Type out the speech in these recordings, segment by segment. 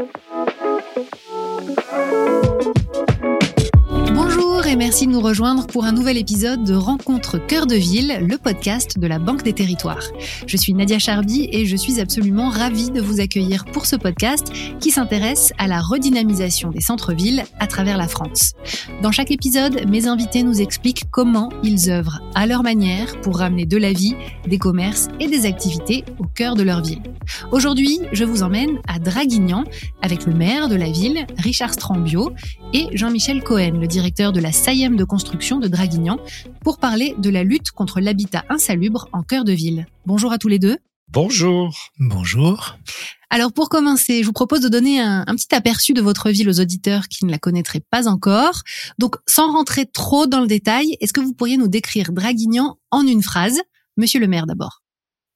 Thank you. Merci de nous rejoindre pour un nouvel épisode de Rencontre Cœur de Ville, le podcast de la Banque des Territoires. Je suis Nadia Charby et je suis absolument ravie de vous accueillir pour ce podcast qui s'intéresse à la redynamisation des centres-villes à travers la France. Dans chaque épisode, mes invités nous expliquent comment ils œuvrent à leur manière pour ramener de la vie, des commerces et des activités au cœur de leur ville. Aujourd'hui, je vous emmène à Draguignan avec le maire de la ville, Richard Strambio, et Jean-Michel Cohen, le directeur de la De construction de Draguignan, pour parler de la lutte contre l'habitat insalubre en cœur de ville. Bonjour à tous les deux. Bonjour. Bonjour. Alors pour commencer, je vous propose de donner un, un, petit aperçu de votre ville aux auditeurs qui ne la connaîtraient pas encore. Donc sans rentrer trop dans le détail, est-ce que vous pourriez nous décrire Draguignan en une phrase? Monsieur le maire d'abord.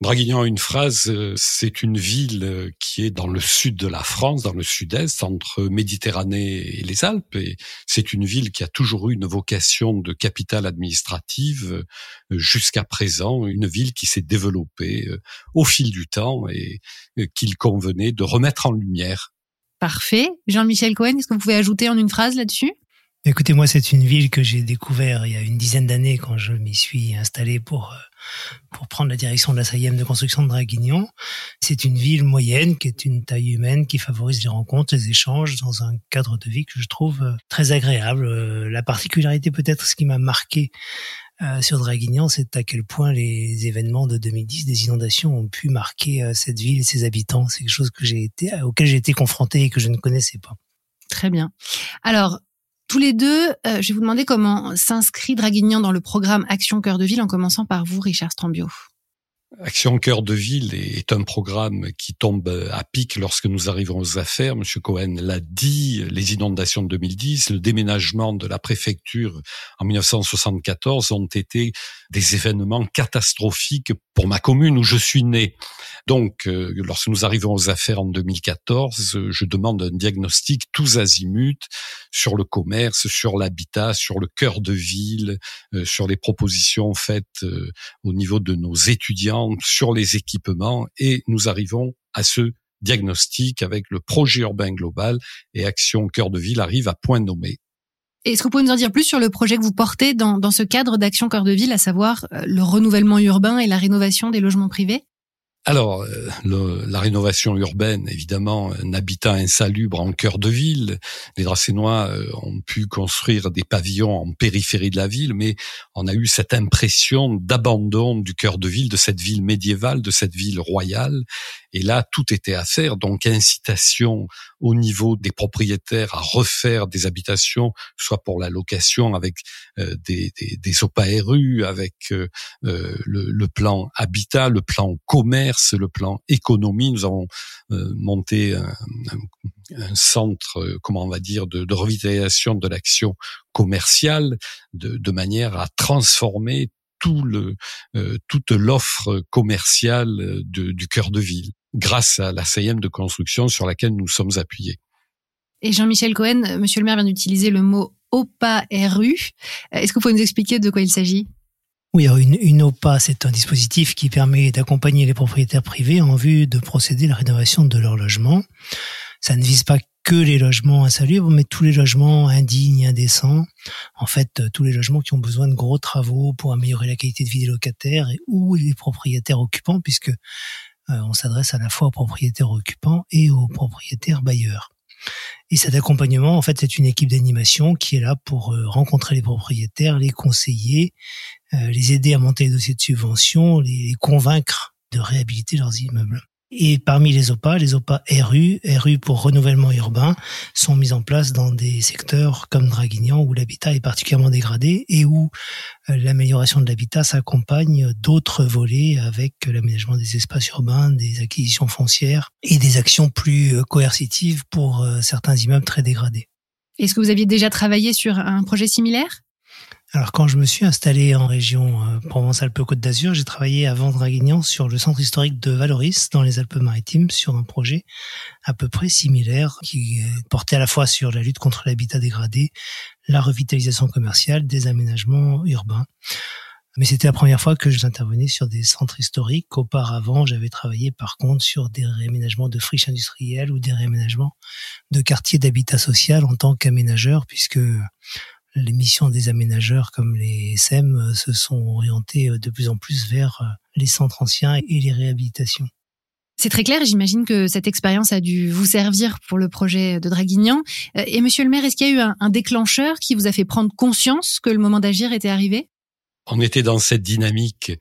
Draguignan, une phrase, euh, c'est une ville euh, qui est dans le sud de la France, dans le sud-est, entre Méditerranée et les Alpes. Et c'est une ville qui a toujours eu une vocation de capitale administrative euh, jusqu'à présent, une ville qui s'est développée au fil du temps et qu'il convenait de remettre en lumière. Parfait. Jean-Michel Cohen, est-ce que vous pouvez ajouter en une phrase là-dessus? Écoutez, moi, c'est une ville que j'ai découvert il y a une dizaine d'années quand je m'y suis installé pour pour prendre la direction de la SAIEM de construction de Draguignan. C'est une ville moyenne qui est une taille humaine qui favorise les rencontres, les échanges dans un cadre de vie que je trouve euh, très agréable. Euh, la particularité peut-être ce qui m'a marqué euh, sur Draguignan, c'est à quel point les événements de 2010, des inondations, ont pu marquer cette ville et ses habitants. C'est quelque chose que j'ai été, auquel j'ai été confronté et que je ne connaissais pas. Très bien. Alors, tous les deux, euh, je vais vous demander comment s'inscrit Draguignan dans le programme Action Cœur de Ville, en commençant par vous, Richard Strambio. Action Cœur de Ville est un programme qui tombe à pic lorsque nous arrivons aux affaires. Monsieur Cohen l'a dit, les inondations de 2010, le déménagement de la préfecture en 1974 ont été des événements catastrophiques pour ma commune où je suis né. Donc, euh, lorsque nous arrivons aux affaires en 2014, je demande un diagnostic tous azimuts sur le commerce, sur l'habitat, sur le cœur de ville, euh, sur les propositions faites euh, au niveau de nos étudiants sur les équipements et nous arrivons à ce diagnostic avec le projet urbain global et Action Cœur de Ville arrive à point nommé. Est-ce que vous pouvez nous en dire plus sur le projet que vous portez dans, ce cadre d'Action Cœur de Ville, à savoir euh, le renouvellement urbain et la rénovation des logements privés? Alors, euh, le, la rénovation urbaine, évidemment, un habitat insalubre en cœur de ville. Les Dracénois euh, ont pu construire des pavillons en périphérie de la ville, mais on a eu cette impression d'abandon du cœur de ville, de cette ville médiévale, de cette ville royale. Et là, tout était à faire. Donc, incitation au niveau des propriétaires à refaire des habitations, soit pour la location avec euh, des, des, des avec le, le plan habitat, le plan commerce, le plan économie. Nous avons euh, monté un, centre, euh, comment on va dire, de, revitalisation de l'action commerciale, de, manière à transformer tout le, euh, toute l'offre commerciale du cœur de ville, grâce à la CIM de construction sur laquelle nous sommes appuyés. Et Jean-Michel Cohen, Monsieur le maire vient d'utiliser le mot OPA-RU. Est-ce que vous pouvez nous expliquer de quoi il s'agit? Oui, une, une OPA, c'est un dispositif qui permet d'accompagner les propriétaires privés en vue de procéder à la rénovation de leur logement. Ça ne vise pas que les logements insalubres, mais tous les logements indignes, indécents. En fait, tous les logements qui ont besoin de gros travaux pour améliorer la qualité de vie des locataires et ou les propriétaires occupants, puisque euh, on s'adresse à la fois aux propriétaires occupants et aux propriétaires bailleurs. Et cet accompagnement, en fait, c'est une équipe d'animation qui est là pour euh, rencontrer les propriétaires, les conseiller, euh, les aider à monter les dossiers de subvention, les convaincre de réhabiliter leurs immeubles. Et parmi les OPA, les OPA RU, RU pour renouvellement urbain, sont mis en place dans des secteurs comme Draguignan où l'habitat est particulièrement dégradé et où euh, l'amélioration de l'habitat s'accompagne d'autres volets avec l'aménagement des espaces urbains, des acquisitions foncières et des actions plus euh, coercitives pour euh, certains immeubles très dégradés. Est-ce que vous aviez déjà travaillé sur un projet similaire? Alors quand je me suis installé en région euh, Provence-Alpes-Côte d'Azur, j'ai travaillé à Draguignan sur le centre historique de Valoris dans les Alpes-Maritimes sur un projet à peu près similaire qui portait à la fois sur la lutte contre l'habitat dégradé, la revitalisation commerciale, des aménagements urbains. Mais c'était la première fois que j'intervenais sur des centres historiques. Auparavant, j'avais travaillé par contre sur des réaménagements de friches industrielles ou des réaménagements de quartiers d'habitat social en tant qu'aménageur, puisque les missions des aménageurs comme les SM se sont orientées de plus en plus vers les centres anciens et les réhabilitations. C'est très clair, j'imagine que cette expérience a dû vous servir pour le projet de Draguignan. Euh, et monsieur le maire, est-ce qu'il y a eu un, un déclencheur qui vous a fait prendre conscience que le moment d'agir était arrivé? On était dans cette dynamique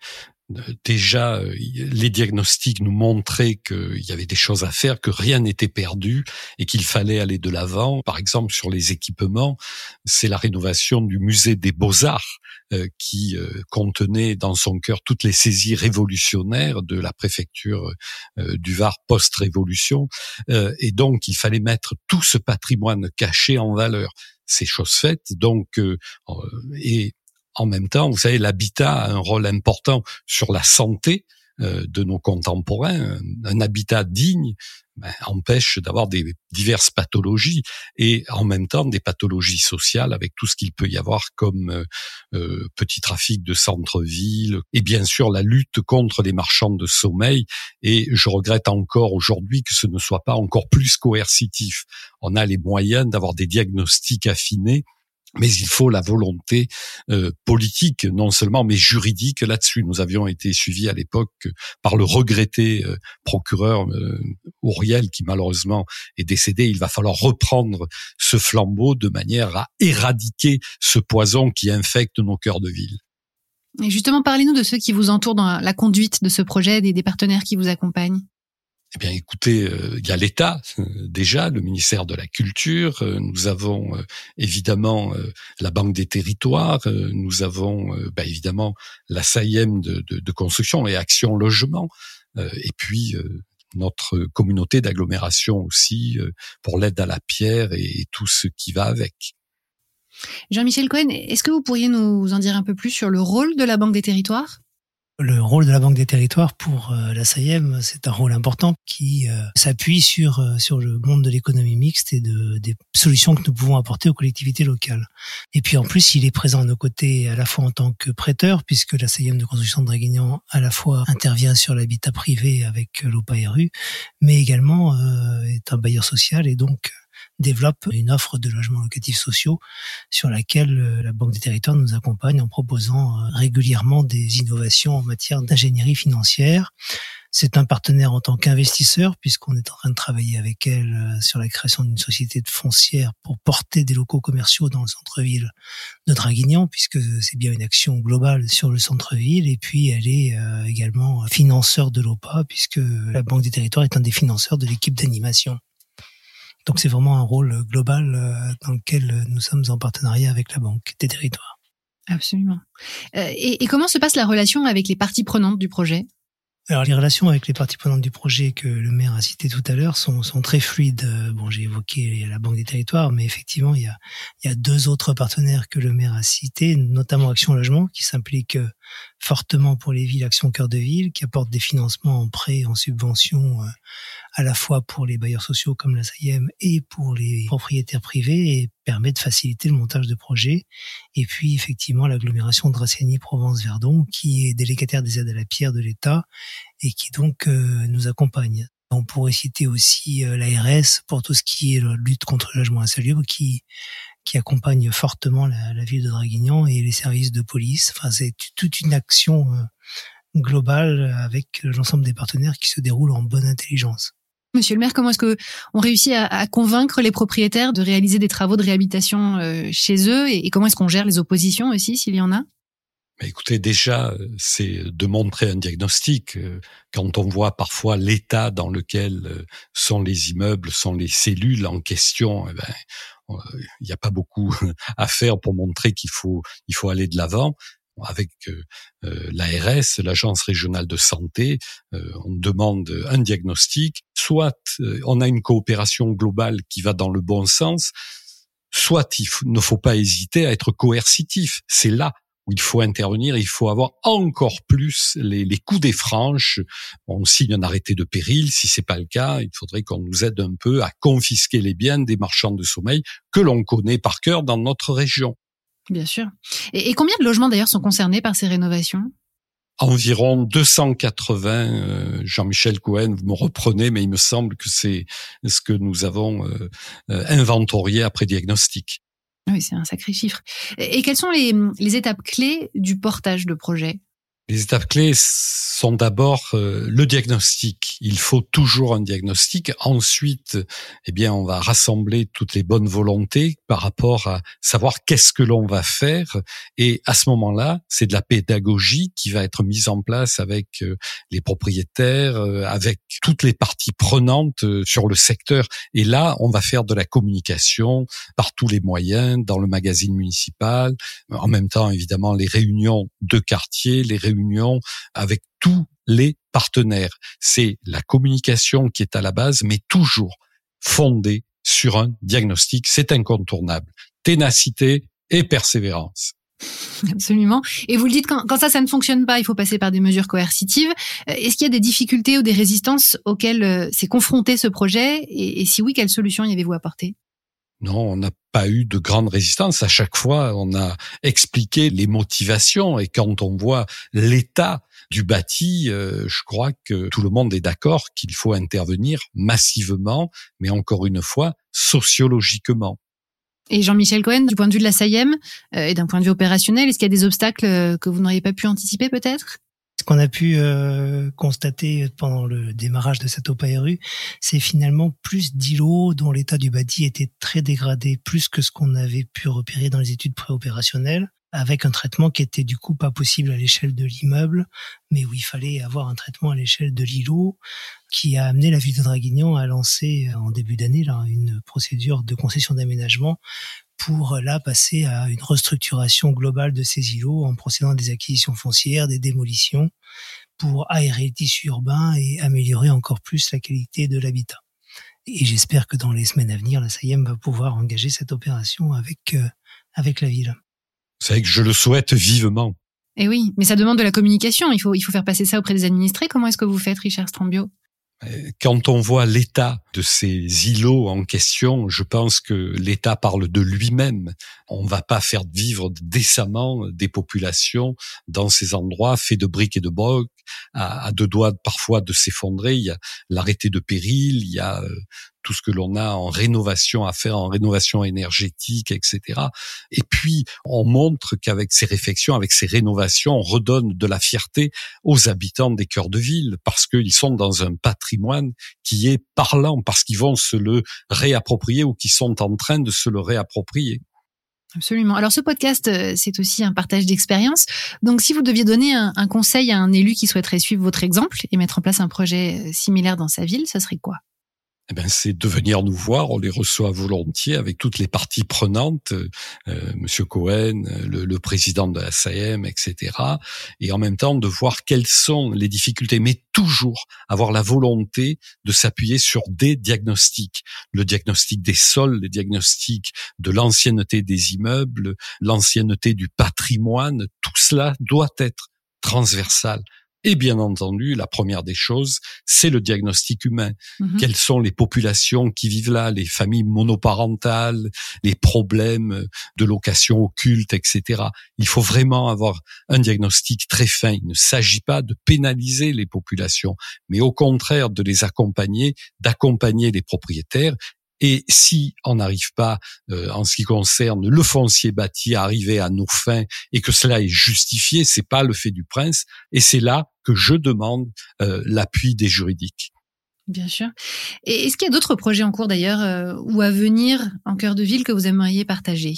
déjà euh, les diagnostics nous montraient qu'il y avait des choses à faire, que rien n'était perdu et qu'il fallait aller de l'avant. Par exemple, sur les équipements, c'est la rénovation du musée des beaux-arts euh, qui euh, contenait dans son cœur toutes les saisies révolutionnaires de la préfecture du Var post-révolution. et donc, il fallait mettre tout ce patrimoine caché en valeur. C'est chose faite, donc, et en même temps, vous savez, l'habitat a un rôle important sur la santé euh, de nos contemporains. Un habitat digne ben, empêche d'avoir des diverses pathologies et en même temps des pathologies sociales avec tout ce qu'il peut y avoir comme euh, euh, petit trafic de centre-ville et bien sûr la lutte contre les marchands de sommeil. Et je regrette encore aujourd'hui que ce ne soit pas encore plus coercitif. On a les moyens d'avoir des diagnostics affinés mais il faut la volonté euh, politique, non seulement, mais juridique là-dessus. Nous avions été suivis à l'époque par le regretté euh, procureur euh, Auriel, qui malheureusement est décédé. Il va falloir reprendre ce flambeau de manière à éradiquer ce poison qui infecte nos cœurs de ville. Et justement, parlez-nous de ceux qui vous entourent dans la conduite de ce projet, des partenaires qui vous accompagnent. Eh bien, écoutez, euh, il y a l'État euh, déjà, le ministère de la Culture. Euh, nous avons évidemment la Banque des Territoires. nous avons bah, évidemment la SAIEM de, de, de, construction et Action Logement. et puis notre communauté d'agglomération aussi pour l'aide à la pierre et tout ce qui va avec. Jean-Michel Cohen, est-ce que vous pourriez nous en dire un peu plus sur le rôle de la Banque des Territoires? Le rôle de la Banque des Territoires pour euh, la SAIEM, c'est un rôle important qui euh, s'appuie sur euh, sur le monde de l'économie mixte et de des solutions que nous pouvons apporter aux collectivités locales. Et puis en plus, il est présent à nos côtés à la fois en tant que prêteur, puisque la SAIEM de construction de Draguignan à la fois intervient sur l'habitat privé avec l'OPA-RU, mais également est un bailleur social et donc développe une offre de logements locatifs sociaux sur laquelle euh, la Banque des Territoires nous accompagne en proposant euh, régulièrement des innovations en matière d'ingénierie financière. C'est un partenaire en tant qu'investisseur puisqu'on est en train de travailler avec elle euh, sur la création d'une société de foncière pour porter des locaux commerciaux dans le centre-ville de Draguignan puisque c'est bien une action globale sur le centre-ville et puis elle est également financeur de l'OPA puisque la Banque des Territoires est un des financeurs de l'équipe d'animation. Donc c'est vraiment un rôle global euh, dans lequel nous sommes en partenariat avec la Banque des territoires. Absolument. Euh, et, et comment se passe la relation avec les parties prenantes du projet? Alors les relations avec les parties prenantes du projet que le maire a cité tout à l'heure sont, sont très fluides. Bon, j'ai évoqué la Banque des Territoires, mais effectivement, il y a, il y a deux autres partenaires que le maire a cités, notamment Action Logement, qui s'implique fortement pour les villes Action Cœur de Ville, qui apporte des financements en prêt, en subvention, euh, à la fois pour les bailleurs sociaux comme la SAIEM et pour les propriétaires privés et permet de faciliter le montage de projets. Et puis effectivement l'agglomération de Dracénie-Provence-Verdon qui est délégataire des aides à la pierre de l'État et qui donc euh, nous accompagne. On pourrait citer aussi euh, l'ARS pour tout ce qui est la lutte contre le logement insalubre qui qui accompagne fortement la, la, ville de Draguignan et les services de police. Enfin, c'est toute une action euh, globale avec l'ensemble des partenaires qui se déroule en bonne intelligence. Monsieur le maire, comment est-ce que on réussit à, convaincre les propriétaires de réaliser des travaux de réhabilitation euh, chez eux et, comment est-ce qu'on gère les oppositions aussi s'il y en a? Écoutez, déjà, c'est de montrer un diagnostic. Euh, quand on voit parfois l'état dans lequel euh, sont les immeubles, sont les cellules en question, eh ben, il n'y a pas beaucoup à faire pour montrer qu'il faut, il faut aller de l'avant avec euh, euh l'ARS, l'agence régionale de santé, euh, on demande un diagnostic, soit on a une coopération globale qui va dans le bon sens, soit il ne faut pas hésiter à être coercitif. C'est là où il faut intervenir, il faut avoir encore plus les, les coups des franches. On signe un arrêté de péril. Si c'est pas le cas, il faudrait qu'on nous aide un peu à confisquer les biens des marchands de sommeil que l'on connaît par cœur dans notre région. Bien sûr. Et, combien de logements d'ailleurs sont concernés par ces rénovations? Environ 280. Euh, Jean-Michel Cohen, vous me reprenez, mais il me semble que c'est ce que nous avons euh, euh, inventorié après diagnostic. Oui, c'est un sacré chiffre. Et, quelles sont les étapes clés du portage de projet? Les étapes clés sont d'abord euh, le diagnostic. Il faut toujours un diagnostic. Ensuite, eh bien, on va rassembler toutes les bonnes volontés par rapport à savoir qu'est-ce que l'on va faire. Et à ce moment-là, c'est de la pédagogie qui va être mise en place avec euh, les propriétaires, euh, avec toutes les parties prenantes sur le secteur. Et là, on va faire de la communication par tous les moyens, dans le magazine municipal, en même temps, évidemment, les réunions de quartier, les réunions réunion avec tous les partenaires. C'est la communication qui est à la base, mais toujours fondée sur un diagnostic. C'est incontournable. Ténacité et persévérance. Absolument. Et vous le dites, quand, ça, ça ne fonctionne pas, il faut passer par des mesures coercitives. Euh, est-ce qu'il y a des difficultés ou des résistances auxquelles euh, s'est confronté ce projet? Et, et si oui, quelles solutions y avez-vous apporté non, on n'a pas eu de grande résistance. À chaque fois, on a expliqué les motivations et quand on voit l'état du bâti, euh, je crois que tout le monde est d'accord qu'il faut intervenir massivement, mais encore une fois, sociologiquement. Et Jean-Michel Cohen, du point de vue de la SAIEM euh, et d'un point de vue opérationnel, est-ce qu'il y a des obstacles euh, que vous n'auriez pas pu anticiper peut-être? Ce qu'on a pu euh, constater pendant le démarrage de cette OPRU, c'est finalement plus d'îlots dont l'état du bâti était très dégradé, plus que ce qu'on avait pu repérer dans les études préopérationnelles, avec un traitement qui était du coup pas possible à l'échelle de l'immeuble, mais où il fallait avoir un traitement à l'échelle de l'îlot, qui a amené la ville de Draguignan à lancer en début d'année une procédure de concession d'aménagement pour là passer à une restructuration globale de ces îlots en procédant à des acquisitions foncières, des démolitions, pour aérer le tissu urbain et améliorer encore plus la qualité de l'habitat. Et j'espère que dans les semaines à venir, la SAIEM va pouvoir engager cette opération avec, euh, avec la ville. C'est que je le souhaite vivement. Et eh oui, mais ça demande de la communication. Il faut, il faut faire passer ça auprès des administrés. Comment est-ce que vous faites, Richard Strambio? Quand on voit l'état de ces îlots en question, je pense que l'État parle de lui-même. On ne va pas faire vivre décemment des populations dans ces endroits faits de briques et de brocs, à, deux doigts parfois de s'effondrer. Il y a l'arrêté de péril, il y a euh, tout ce que l'on a en rénovation à faire, en rénovation énergétique, etc. Et puis, on montre qu'avec ces réflexions, avec ces rénovations, on redonne de la fierté aux habitants des cœurs de ville, parce qu'ils sont dans un patrimoine qui est parlant, parce qu'ils vont se le réapproprier ou qui sont en train de se le réapproprier. Absolument. Alors ce podcast, euh, c'est aussi un partage d'expérience. Donc si vous deviez donner un, un, conseil à un élu qui souhaiterait suivre votre exemple et mettre en place un projet euh, similaire dans sa ville, ça serait quoi? Eh ben, c'est de venir nous voir. On les reçoit volontiers avec toutes les parties prenantes, euh, Monsieur Cohen, le, le, président de la SAM, etc. Et en même temps de voir quelles sont les difficultés, mais toujours avoir la volonté de s'appuyer sur des diagnostics. Le diagnostic des sols, le diagnostic de l'ancienneté des immeubles, l'ancienneté du patrimoine. Tout cela doit être transversal et bien entendu, la première des choses, c'est le diagnostic humain. Mhm. Quelles sont les populations qui vivent là, les familles monoparentales, les problèmes de location occulte, etc. Il faut vraiment avoir un diagnostic très fin. Il ne s'agit pas de pénaliser les populations, mais au contraire de les accompagner, d'accompagner les propriétaires et si on n'arrive pas, euh, en ce qui concerne le foncier bâti, à arriver à nos fins et que cela est justifié, c'est pas le fait du prince. Et c'est là que je demande euh, l'appui des juridiques. Bien sûr. Et est-ce qu'il y a d'autres projets en cours d'ailleurs euh, ou à venir en cœur de ville que vous aimeriez partager?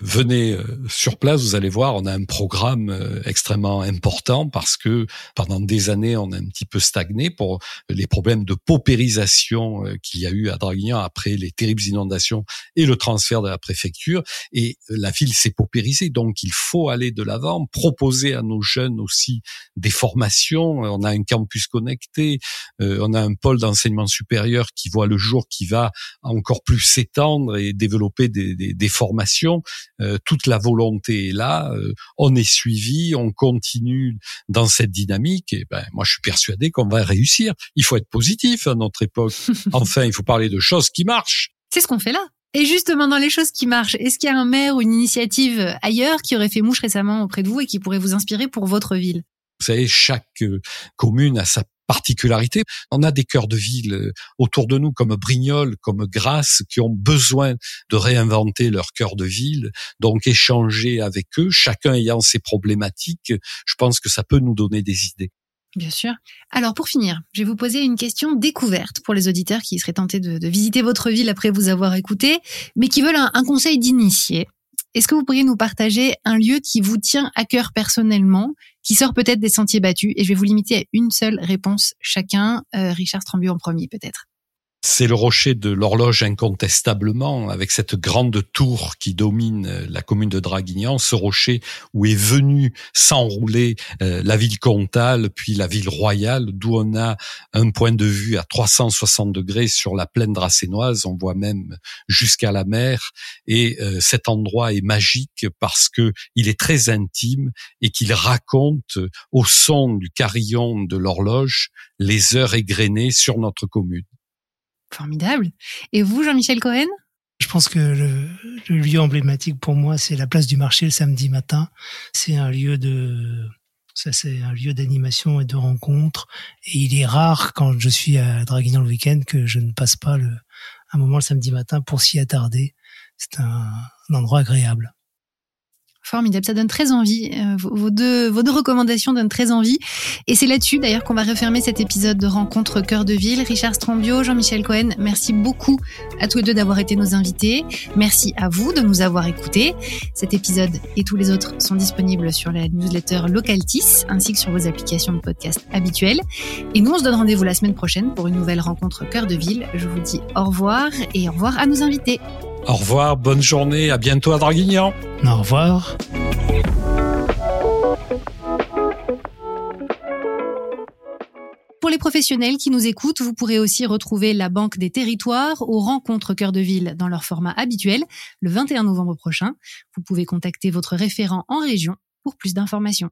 Venez euh, sur place, vous allez voir, on a un programme euh, extrêmement important parce que pendant des années, on a un petit peu stagné pour les problèmes de paupérisation euh, qu'il y a eu à Draguignan après les terribles inondations et le transfert de la préfecture. Et la ville s'est paupérisée, donc il faut aller de l'avant, proposer à nos jeunes aussi des formations. On a un campus connecté, on a un pôle d'enseignement supérieur qui voit le jour, qui va encore plus s'étendre et développer des, des, des formations. Euh, toute la volonté est là, euh, on est suivi, on continue dans cette dynamique. Et ben, moi, je suis persuadé qu'on va réussir. Il faut être positif à notre époque. Enfin, il faut parler de choses qui marchent. C'est ce qu'on fait là. Et justement, dans les choses qui marchent, est-ce qu'il y a un maire ou une initiative ailleurs qui aurait fait mouche récemment auprès de vous et qui pourrait vous inspirer pour votre ville? Vous savez, chaque euh, commune a sa particularité. On a des cœurs de ville euh, autour de nous comme Brignoles, comme Grasse, qui ont besoin de réinventer leur cœur de ville. Donc échanger avec eux, chacun ayant ses problématiques, je pense que ça peut nous donner des idées. Bien sûr. Alors pour finir, je vais vous poser une question découverte pour les auditeurs qui seraient tentés de, visiter votre ville après vous avoir écouté, mais qui veulent un, un conseil d'initié. Est-ce que vous pourriez nous partager un lieu qui vous tient à cœur personnellement, qui sort peut-être des sentiers battus Et je vais vous limiter à une seule réponse chacun. Euh, Richard Strambieu en premier peut-être. C'est le rocher de l'horloge incontestablement, avec cette grande tour qui domine euh, la commune de Draguignan, ce rocher où est venue s'enrouler euh, la ville comtale, puis la ville royale, d'où on a un point de vue à 360 degrés sur la plaine dracénoise, on voit même jusqu'à la mer, et euh, cet endroit est magique parce que il est très intime et qu'il raconte au son du carillon de l'horloge les heures égrenées sur notre commune. Formidable. Et vous, Jean-Michel Cohen? Je pense que le, lieu emblématique pour moi, c'est la place du marché le samedi matin. C'est un lieu de, ça c'est un lieu d'animation et de rencontre. Et il est rare quand je suis à Draguignan le week-end que je ne passe pas un moment le samedi matin pour s'y attarder. C'est un endroit agréable. Formidable, ça donne très envie. Euh, vos, deux, recommandations donnent très envie. Et c'est là-dessus d'ailleurs qu'on va refermer cet épisode de Rencontre Cœur de Ville. Richard Strambio, Jean-Michel Cohen, merci beaucoup à tous les deux d'avoir été nos invités. Merci à vous de nous avoir écoutés. Cet épisode et tous les autres sont disponibles sur la newsletter Localtis ainsi que sur vos applications de podcast habituelles. Et nous, on se donne rendez-vous la semaine prochaine pour une nouvelle rencontre Cœur de Ville. Je vous dis au revoir et au revoir à nos invités. Au revoir, bonne journée, à bientôt à Draguignan. Au revoir. Pour les professionnels qui nous écoutent, vous pourrez aussi retrouver la Banque des Territoires aux rencontres Cœur de Ville dans leur format habituel le 21 novembre prochain. Vous pouvez contacter votre référent en région pour plus d'informations.